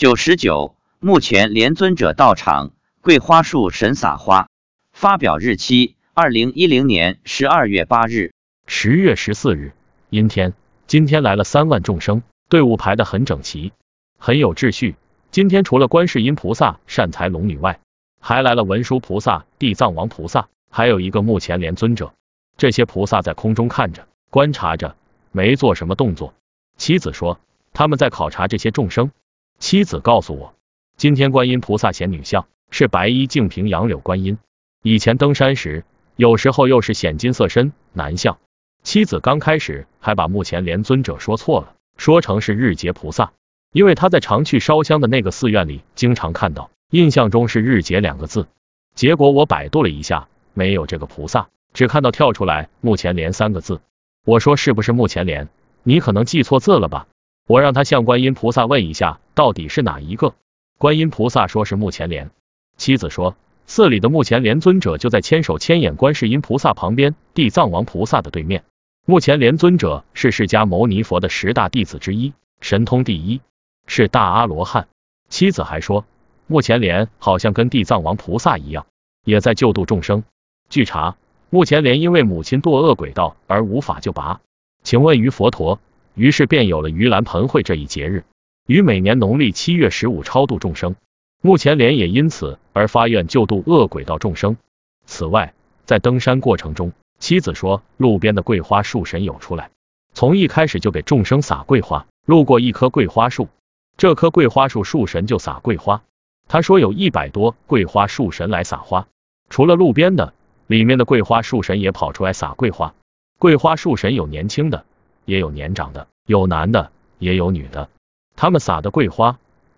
九十九，目前莲尊者到场，桂花树神撒花。发表日期：二零一零年十二月八日。十月十四日，阴天。今天来了三万众生，队伍排得很整齐，很有秩序。今天除了观世音菩萨、善财龙女外，还来了文殊菩萨、地藏王菩萨，还有一个目前莲尊者。这些菩萨在空中看着，观察着，没做什么动作。妻子说，他们在考察这些众生。妻子告诉我，今天观音菩萨显女相，是白衣净瓶杨柳观音。以前登山时，有时候又是显金色身男相。妻子刚开始还把目前莲尊者说错了，说成是日结菩萨，因为他在常去烧香的那个寺院里经常看到，印象中是日结两个字。结果我百度了一下，没有这个菩萨，只看到跳出来目前莲三个字。我说是不是目前莲？你可能记错字了吧？我让他向观音菩萨问一下，到底是哪一个？观音菩萨说是目前莲。妻子说。寺里的目前莲尊者就在千手千眼观世音菩萨旁边，地藏王菩萨的对面。目前莲尊者是释迦牟尼佛的十大弟子之一，神通第一，是大阿罗汉。妻子还说，目前莲好像跟地藏王菩萨一样，也在救度众生。据查，目前莲因为母亲堕恶鬼道而无法救拔，请问于佛陀，于是便有了盂兰盆会这一节日，于每年农历七月十五超度众生。目前莲也因此而发愿救度恶鬼道众生。此外，在登山过程中，妻子说路边的桂花树神有出来，从一开始就给众生撒桂花。路过一棵桂花树，这棵桂花树树神就撒桂花。他说有一百多桂花树神来撒花，除了路边的，里面的桂花树神也跑出来撒桂花。桂花树神有年轻的，也有年长的，有男的，也有女的。他们撒的桂花，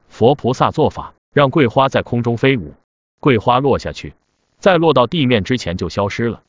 佛菩萨做法。让桂花在空中飞舞，桂花落下去，在落到地面之前就消失了。